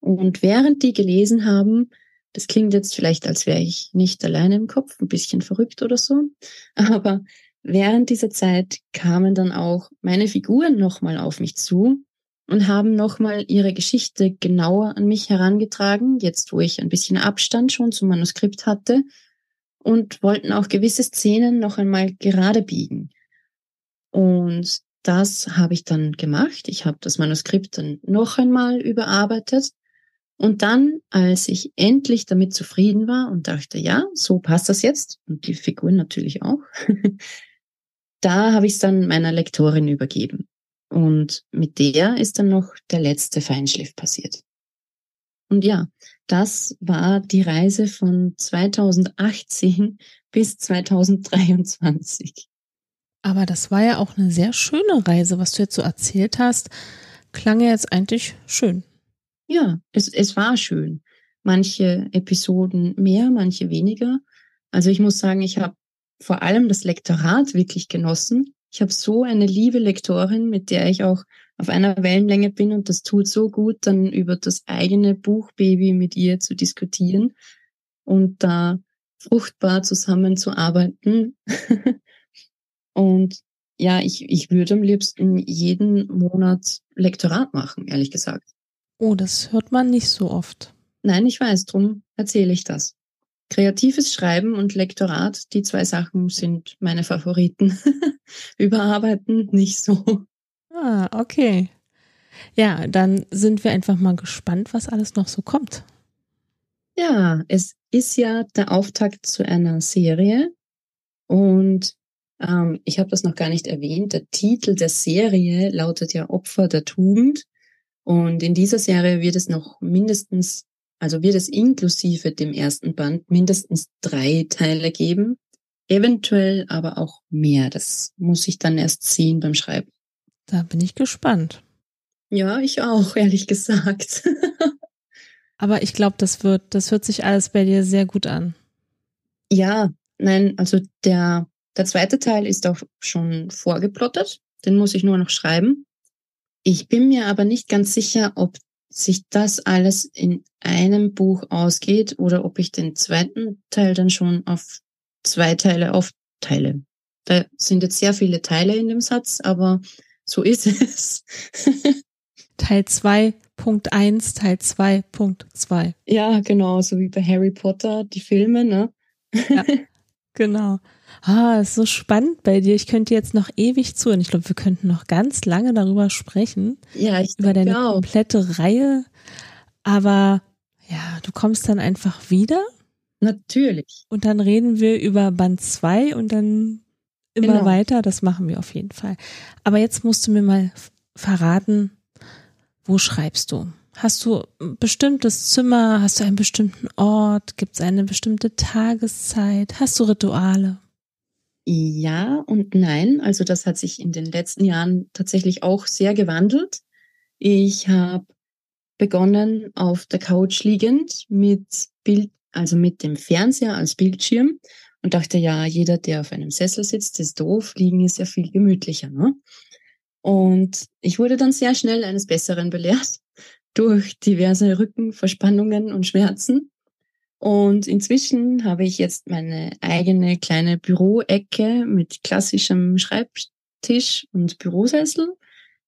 Und während die gelesen haben, das klingt jetzt vielleicht, als wäre ich nicht alleine im Kopf, ein bisschen verrückt oder so, aber während dieser Zeit kamen dann auch meine Figuren nochmal auf mich zu und haben nochmal ihre Geschichte genauer an mich herangetragen, jetzt wo ich ein bisschen Abstand schon zum Manuskript hatte und wollten auch gewisse Szenen noch einmal gerade biegen. Und das habe ich dann gemacht. Ich habe das Manuskript dann noch einmal überarbeitet. Und dann, als ich endlich damit zufrieden war und dachte, ja, so passt das jetzt, und die Figuren natürlich auch, da habe ich es dann meiner Lektorin übergeben. Und mit der ist dann noch der letzte Feinschliff passiert. Und ja, das war die Reise von 2018 bis 2023. Aber das war ja auch eine sehr schöne Reise, was du jetzt so erzählt hast. Klang ja jetzt eigentlich schön. Ja, es, es war schön. Manche Episoden mehr, manche weniger. Also ich muss sagen, ich habe vor allem das Lektorat wirklich genossen. Ich habe so eine liebe Lektorin, mit der ich auch auf einer Wellenlänge bin und das tut so gut, dann über das eigene Buchbaby mit ihr zu diskutieren und da fruchtbar zusammenzuarbeiten. und ja, ich, ich würde am liebsten jeden Monat Lektorat machen, ehrlich gesagt. Oh, das hört man nicht so oft. Nein, ich weiß, drum erzähle ich das. Kreatives Schreiben und Lektorat, die zwei Sachen sind meine Favoriten. Überarbeiten nicht so. Ah, okay. Ja, dann sind wir einfach mal gespannt, was alles noch so kommt. Ja, es ist ja der Auftakt zu einer Serie und ähm, ich habe das noch gar nicht erwähnt. Der Titel der Serie lautet ja Opfer der Tugend und in dieser Serie wird es noch mindestens, also wird es inklusive dem ersten Band mindestens drei Teile geben, eventuell aber auch mehr. Das muss ich dann erst sehen beim Schreiben. Da bin ich gespannt. Ja, ich auch, ehrlich gesagt. Aber ich glaube, das wird, das hört sich alles bei dir sehr gut an. Ja, nein, also der, der zweite Teil ist auch schon vorgeplottet. Den muss ich nur noch schreiben. Ich bin mir aber nicht ganz sicher, ob sich das alles in einem Buch ausgeht oder ob ich den zweiten Teil dann schon auf zwei Teile aufteile. Da sind jetzt sehr viele Teile in dem Satz, aber so ist es. Teil 2.1, Teil 2.2. Ja, genau, so wie bei Harry Potter, die Filme, ne? Ja, genau. Ah, ist so spannend bei dir. Ich könnte jetzt noch ewig zuhören. Ich glaube, wir könnten noch ganz lange darüber sprechen. Ja, ich Über deine auch. komplette Reihe. Aber ja, du kommst dann einfach wieder. Natürlich. Und dann reden wir über Band 2 und dann immer genau. weiter. Das machen wir auf jeden Fall. Aber jetzt musst du mir mal verraten, wo schreibst du? Hast du ein bestimmtes Zimmer? Hast du einen bestimmten Ort? Gibt es eine bestimmte Tageszeit? Hast du Rituale? Ja und nein. Also das hat sich in den letzten Jahren tatsächlich auch sehr gewandelt. Ich habe begonnen auf der Couch liegend mit Bild, also mit dem Fernseher als Bildschirm und dachte, ja, jeder, der auf einem Sessel sitzt, ist doof. Liegen ist ja viel gemütlicher. Ne? Und ich wurde dann sehr schnell eines Besseren belehrt durch diverse Rückenverspannungen und Schmerzen. Und inzwischen habe ich jetzt meine eigene kleine Büroecke mit klassischem Schreibtisch und Bürosessel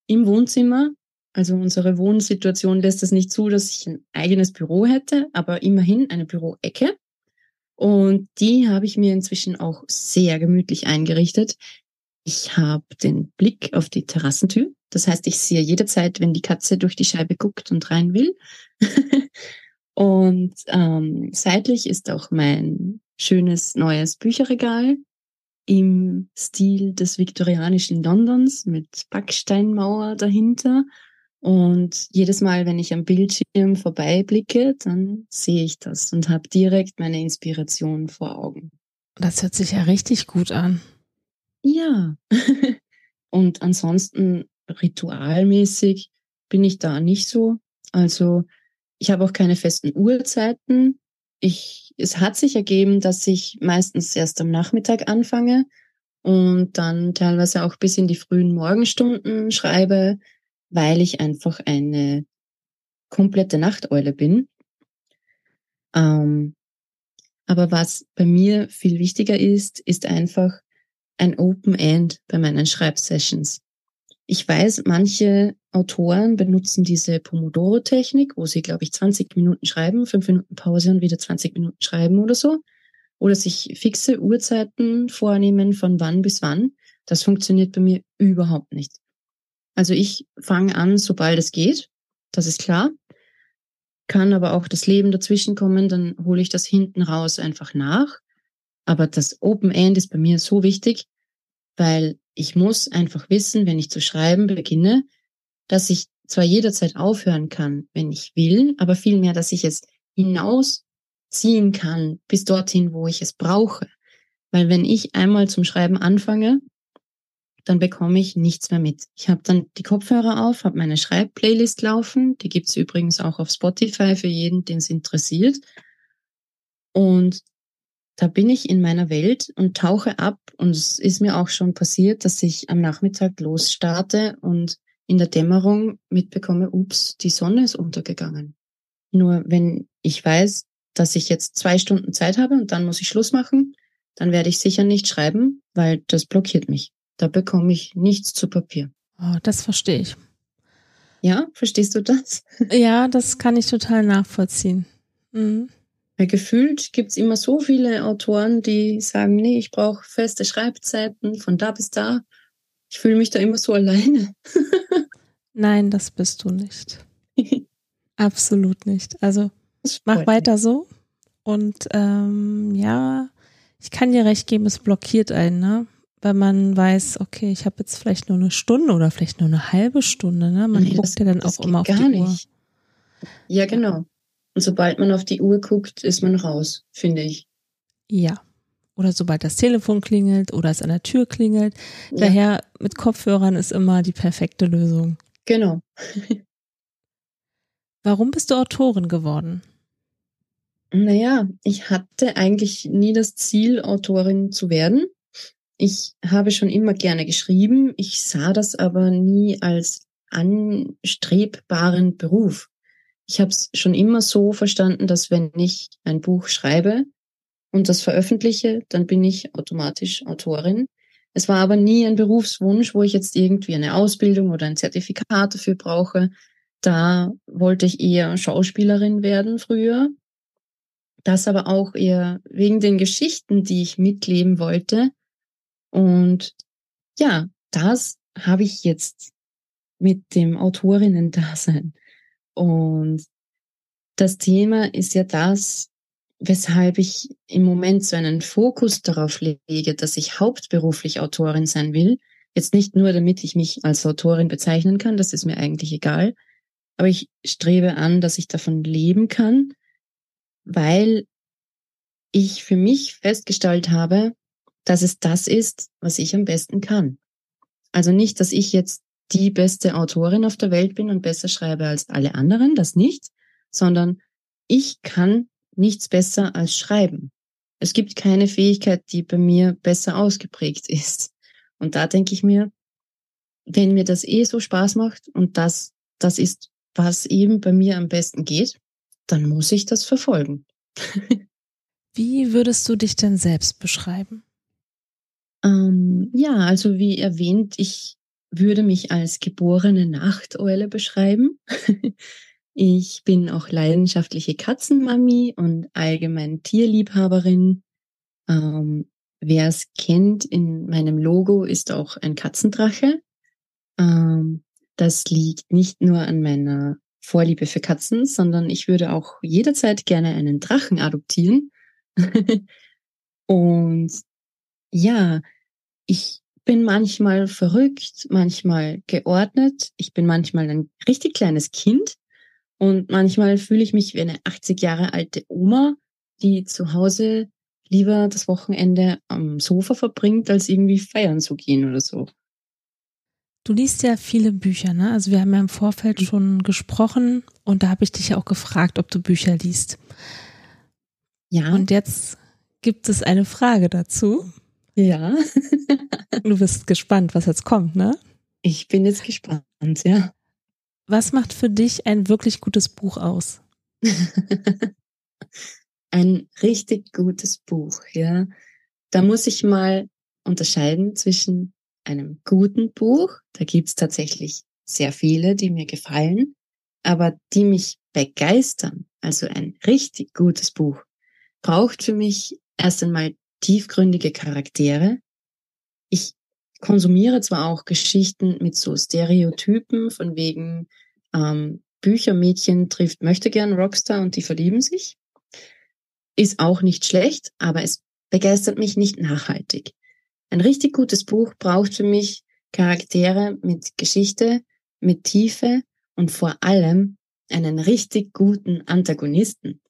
im Wohnzimmer. Also unsere Wohnsituation lässt es nicht zu, dass ich ein eigenes Büro hätte, aber immerhin eine Büroecke. Und die habe ich mir inzwischen auch sehr gemütlich eingerichtet. Ich habe den Blick auf die Terrassentür. Das heißt, ich sehe jederzeit, wenn die Katze durch die Scheibe guckt und rein will. und ähm, seitlich ist auch mein schönes neues Bücherregal im Stil des viktorianischen Londons mit Backsteinmauer dahinter und jedes Mal, wenn ich am Bildschirm vorbeiblicke, dann sehe ich das und habe direkt meine Inspiration vor Augen. Das hört sich ja richtig gut an. Ja. und ansonsten ritualmäßig bin ich da nicht so. Also ich habe auch keine festen Uhrzeiten. Ich, es hat sich ergeben, dass ich meistens erst am Nachmittag anfange und dann teilweise auch bis in die frühen Morgenstunden schreibe weil ich einfach eine komplette Nachteule bin. Ähm, aber was bei mir viel wichtiger ist, ist einfach ein Open End bei meinen Schreibsessions. Ich weiß, manche Autoren benutzen diese Pomodoro-Technik, wo sie, glaube ich, 20 Minuten schreiben, 5 Minuten Pause und wieder 20 Minuten schreiben oder so. Oder sich fixe Uhrzeiten vornehmen, von wann bis wann. Das funktioniert bei mir überhaupt nicht. Also ich fange an, sobald es geht, das ist klar. Kann aber auch das Leben dazwischen kommen, dann hole ich das hinten raus einfach nach. Aber das Open End ist bei mir so wichtig, weil ich muss einfach wissen, wenn ich zu schreiben beginne, dass ich zwar jederzeit aufhören kann, wenn ich will, aber vielmehr, dass ich es hinausziehen kann bis dorthin, wo ich es brauche. Weil wenn ich einmal zum Schreiben anfange, dann bekomme ich nichts mehr mit. Ich habe dann die Kopfhörer auf, habe meine Schreibplaylist laufen. Die gibt's übrigens auch auf Spotify für jeden, den es interessiert. Und da bin ich in meiner Welt und tauche ab. Und es ist mir auch schon passiert, dass ich am Nachmittag losstarte und in der Dämmerung mitbekomme, ups, die Sonne ist untergegangen. Nur wenn ich weiß, dass ich jetzt zwei Stunden Zeit habe und dann muss ich Schluss machen, dann werde ich sicher nicht schreiben, weil das blockiert mich. Da bekomme ich nichts zu Papier. Oh, das verstehe ich. Ja, verstehst du das? Ja, das kann ich total nachvollziehen. Mhm. Weil gefühlt gibt's immer so viele Autoren, die sagen, nee, ich brauche feste Schreibzeiten von da bis da. Ich fühle mich da immer so alleine. Nein, das bist du nicht. Absolut nicht. Also mach weiter mich. so. Und ähm, ja, ich kann dir recht geben, es blockiert einen, ne? Weil man weiß, okay, ich habe jetzt vielleicht nur eine Stunde oder vielleicht nur eine halbe Stunde, ne? Man nee, guckt ja dann auch immer auf die nicht. Uhr. Ja, genau. Und sobald man auf die Uhr guckt, ist man raus, finde ich. Ja. Oder sobald das Telefon klingelt oder es an der Tür klingelt. Ja. Daher mit Kopfhörern ist immer die perfekte Lösung. Genau. Warum bist du Autorin geworden? Naja, ich hatte eigentlich nie das Ziel, Autorin zu werden. Ich habe schon immer gerne geschrieben. Ich sah das aber nie als anstrebbaren Beruf. Ich habe es schon immer so verstanden, dass wenn ich ein Buch schreibe und das veröffentliche, dann bin ich automatisch Autorin. Es war aber nie ein Berufswunsch, wo ich jetzt irgendwie eine Ausbildung oder ein Zertifikat dafür brauche. Da wollte ich eher Schauspielerin werden früher. Das aber auch eher wegen den Geschichten, die ich mitleben wollte. Und ja, das habe ich jetzt mit dem Autorinnen-Dasein. Und das Thema ist ja das, weshalb ich im Moment so einen Fokus darauf lege, dass ich hauptberuflich Autorin sein will. Jetzt nicht nur, damit ich mich als Autorin bezeichnen kann, das ist mir eigentlich egal, aber ich strebe an, dass ich davon leben kann, weil ich für mich festgestellt habe, dass es das ist, was ich am besten kann. Also nicht, dass ich jetzt die beste Autorin auf der Welt bin und besser schreibe als alle anderen, das nicht, sondern ich kann nichts besser als schreiben. Es gibt keine Fähigkeit, die bei mir besser ausgeprägt ist. Und da denke ich mir, wenn mir das eh so Spaß macht und das, das ist, was eben bei mir am besten geht, dann muss ich das verfolgen. Wie würdest du dich denn selbst beschreiben? Ähm, ja, also wie erwähnt, ich würde mich als geborene Nachteule beschreiben. ich bin auch leidenschaftliche Katzenmami und allgemein Tierliebhaberin. Ähm, Wer es kennt, in meinem Logo ist auch ein Katzendrache. Ähm, das liegt nicht nur an meiner Vorliebe für Katzen, sondern ich würde auch jederzeit gerne einen Drachen adoptieren. und ja, ich bin manchmal verrückt, manchmal geordnet. Ich bin manchmal ein richtig kleines Kind und manchmal fühle ich mich wie eine 80 Jahre alte Oma, die zu Hause lieber das Wochenende am Sofa verbringt, als irgendwie feiern zu gehen oder so. Du liest ja viele Bücher, ne? Also wir haben ja im Vorfeld mhm. schon gesprochen und da habe ich dich ja auch gefragt, ob du Bücher liest. Ja. Und jetzt gibt es eine Frage dazu. Ja. du bist gespannt, was jetzt kommt, ne? Ich bin jetzt gespannt, ja. Was macht für dich ein wirklich gutes Buch aus? ein richtig gutes Buch, ja. Da muss ich mal unterscheiden zwischen einem guten Buch, da gibt's tatsächlich sehr viele, die mir gefallen, aber die mich begeistern, also ein richtig gutes Buch, braucht für mich erst einmal tiefgründige Charaktere. Ich konsumiere zwar auch Geschichten mit so Stereotypen von wegen ähm, Büchermädchen trifft möchte gern Rockstar und die verlieben sich. Ist auch nicht schlecht, aber es begeistert mich nicht nachhaltig. Ein richtig gutes Buch braucht für mich Charaktere mit Geschichte, mit Tiefe und vor allem einen richtig guten Antagonisten.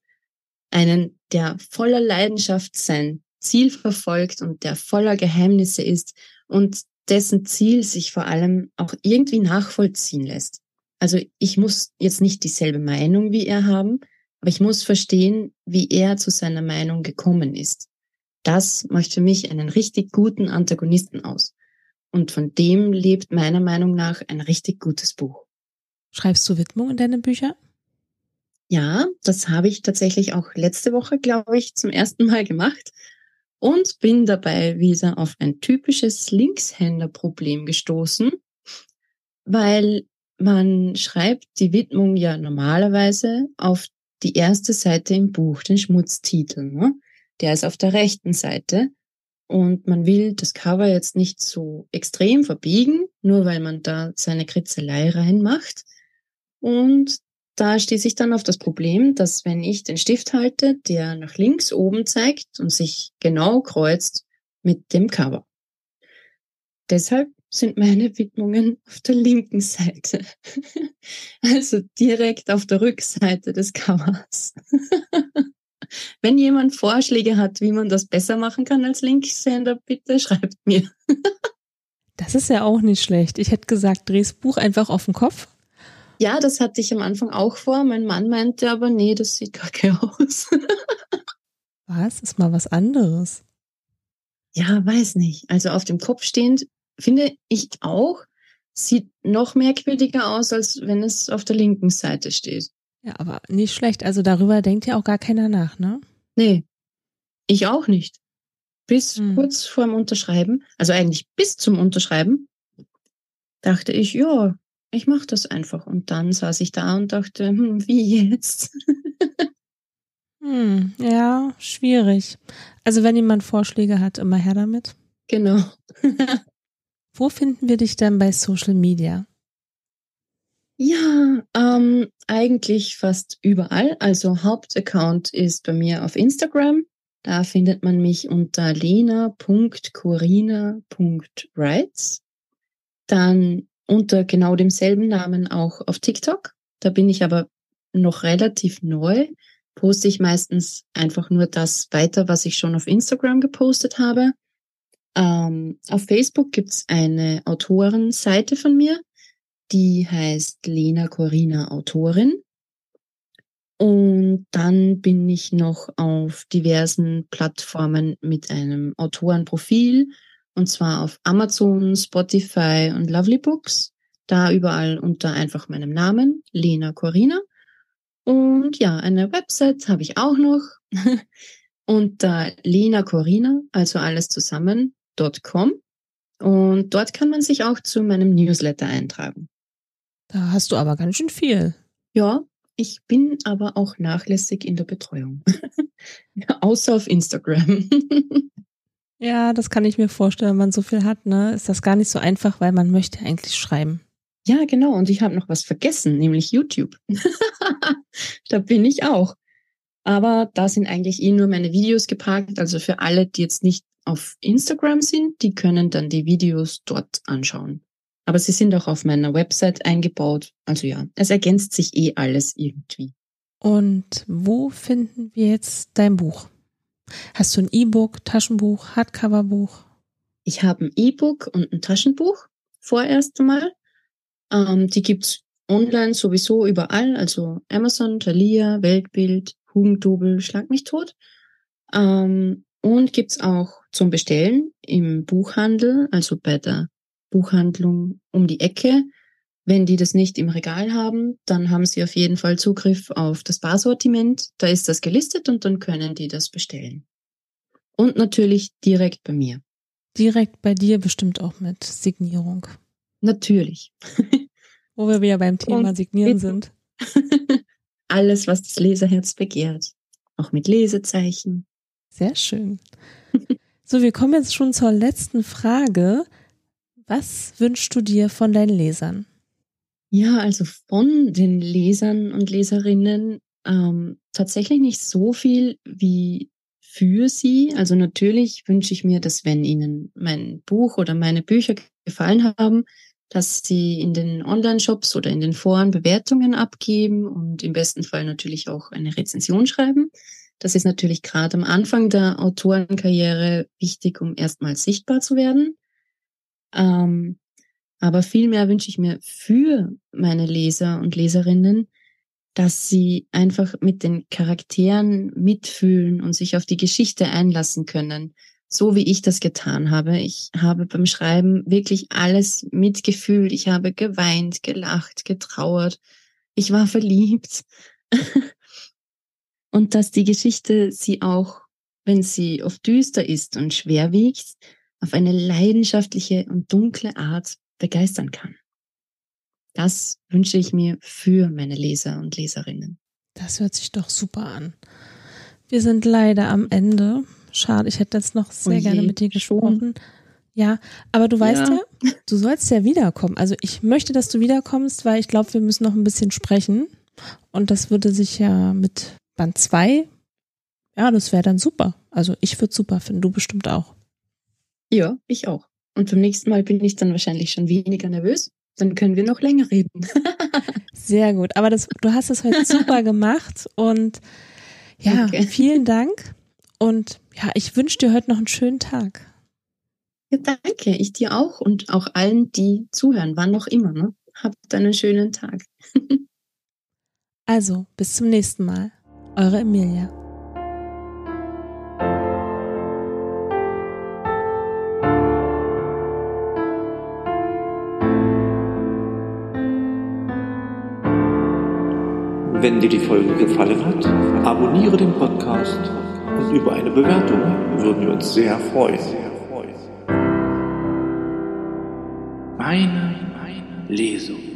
Einen, der voller Leidenschaft sein Ziel verfolgt und der voller Geheimnisse ist und dessen Ziel sich vor allem auch irgendwie nachvollziehen lässt. Also ich muss jetzt nicht dieselbe Meinung wie er haben, aber ich muss verstehen, wie er zu seiner Meinung gekommen ist. Das macht für mich einen richtig guten Antagonisten aus. Und von dem lebt meiner Meinung nach ein richtig gutes Buch. Schreibst du Widmung in deine Bücher? Ja, das habe ich tatsächlich auch letzte Woche, glaube ich, zum ersten Mal gemacht und bin dabei wieder auf ein typisches Linkshänderproblem gestoßen, weil man schreibt die Widmung ja normalerweise auf die erste Seite im Buch, den Schmutztitel. Ne? Der ist auf der rechten Seite und man will das Cover jetzt nicht so extrem verbiegen, nur weil man da seine Kritzelei reinmacht. Und da stieß ich dann auf das Problem, dass wenn ich den Stift halte, der nach links oben zeigt und sich genau kreuzt mit dem Cover. Deshalb sind meine Widmungen auf der linken Seite. Also direkt auf der Rückseite des Covers. Wenn jemand Vorschläge hat, wie man das besser machen kann als Linkshänder, bitte schreibt mir. Das ist ja auch nicht schlecht. Ich hätte gesagt, dreh's Buch einfach auf den Kopf ja, das hatte ich am Anfang auch vor. Mein Mann meinte aber, nee, das sieht kacke aus. was? Ist mal was anderes. Ja, weiß nicht. Also auf dem Kopf stehend finde ich auch, sieht noch merkwürdiger aus, als wenn es auf der linken Seite steht. Ja, aber nicht schlecht. Also darüber denkt ja auch gar keiner nach, ne? Nee. Ich auch nicht. Bis hm. kurz vor dem Unterschreiben, also eigentlich bis zum Unterschreiben, dachte ich, ja, ich mache das einfach. Und dann saß ich da und dachte, hm, wie jetzt? hm, ja, schwierig. Also wenn jemand Vorschläge hat, immer her damit. Genau. Wo finden wir dich denn bei Social Media? Ja, ähm, eigentlich fast überall. Also Hauptaccount ist bei mir auf Instagram. Da findet man mich unter lena.corina.writes. Dann unter genau demselben Namen auch auf TikTok. Da bin ich aber noch relativ neu. Poste ich meistens einfach nur das weiter, was ich schon auf Instagram gepostet habe. Ähm, auf Facebook gibt's eine Autorenseite von mir, die heißt Lena Corina Autorin. Und dann bin ich noch auf diversen Plattformen mit einem Autorenprofil und zwar auf Amazon, Spotify und Lovely Books. Da überall unter einfach meinem Namen, Lena Corina. Und ja, eine Website habe ich auch noch. unter Lena Corina, also alles zusammen.com. Und dort kann man sich auch zu meinem Newsletter eintragen. Da hast du aber ganz schön viel. Ja, ich bin aber auch nachlässig in der Betreuung. Außer auf Instagram. Ja, das kann ich mir vorstellen, wenn man so viel hat, ne? Ist das gar nicht so einfach, weil man möchte eigentlich schreiben. Ja, genau. Und ich habe noch was vergessen, nämlich YouTube. da bin ich auch. Aber da sind eigentlich eh nur meine Videos geparkt. Also für alle, die jetzt nicht auf Instagram sind, die können dann die Videos dort anschauen. Aber sie sind auch auf meiner Website eingebaut. Also ja, es ergänzt sich eh alles irgendwie. Und wo finden wir jetzt dein Buch? Hast du ein E-Book, Taschenbuch, Hardcover-Buch? Ich habe ein E-Book und ein Taschenbuch vorerst einmal. Ähm, die gibt's online sowieso überall, also Amazon, Thalia, Weltbild, Hugendubel, Schlag mich tot. Ähm, und gibt's auch zum Bestellen im Buchhandel, also bei der Buchhandlung um die Ecke. Wenn die das nicht im Regal haben, dann haben sie auf jeden Fall Zugriff auf das Barsortiment. Da ist das gelistet und dann können die das bestellen. Und natürlich direkt bei mir. Direkt bei dir bestimmt auch mit Signierung. Natürlich. Wo wir wieder beim Thema und Signieren sind. Alles, was das Leserherz begehrt. Auch mit Lesezeichen. Sehr schön. So, wir kommen jetzt schon zur letzten Frage. Was wünschst du dir von deinen Lesern? Ja, also von den Lesern und Leserinnen ähm, tatsächlich nicht so viel wie für sie. Also natürlich wünsche ich mir, dass wenn ihnen mein Buch oder meine Bücher gefallen haben, dass sie in den Online-Shops oder in den Foren Bewertungen abgeben und im besten Fall natürlich auch eine Rezension schreiben. Das ist natürlich gerade am Anfang der Autorenkarriere wichtig, um erstmal sichtbar zu werden. Ähm, aber vielmehr wünsche ich mir für meine Leser und Leserinnen, dass sie einfach mit den Charakteren mitfühlen und sich auf die Geschichte einlassen können, so wie ich das getan habe. Ich habe beim Schreiben wirklich alles mitgefühlt. Ich habe geweint, gelacht, getrauert. Ich war verliebt. und dass die Geschichte sie auch, wenn sie oft düster ist und schwer wiegt, auf eine leidenschaftliche und dunkle Art begeistern kann. Das wünsche ich mir für meine Leser und Leserinnen. Das hört sich doch super an. Wir sind leider am Ende. Schade, ich hätte jetzt noch sehr oh gerne mit dir gesprochen. Ja, aber du weißt ja. ja, du sollst ja wiederkommen. Also ich möchte, dass du wiederkommst, weil ich glaube, wir müssen noch ein bisschen sprechen. Und das würde sich ja mit Band 2, ja, das wäre dann super. Also ich würde super finden, du bestimmt auch. Ja, ich auch. Und beim nächsten Mal bin ich dann wahrscheinlich schon weniger nervös. Dann können wir noch länger reden. Sehr gut. Aber das, du hast es heute super gemacht und ja, okay. vielen Dank. Und ja, ich wünsche dir heute noch einen schönen Tag. Ja, danke. Ich dir auch und auch allen, die zuhören, wann noch immer. Ne? Habt einen schönen Tag. also, bis zum nächsten Mal. Eure Emilia. Wenn dir die Folge gefallen hat, abonniere den Podcast und über eine Bewertung würden wir uns sehr freuen. Meine Lesung.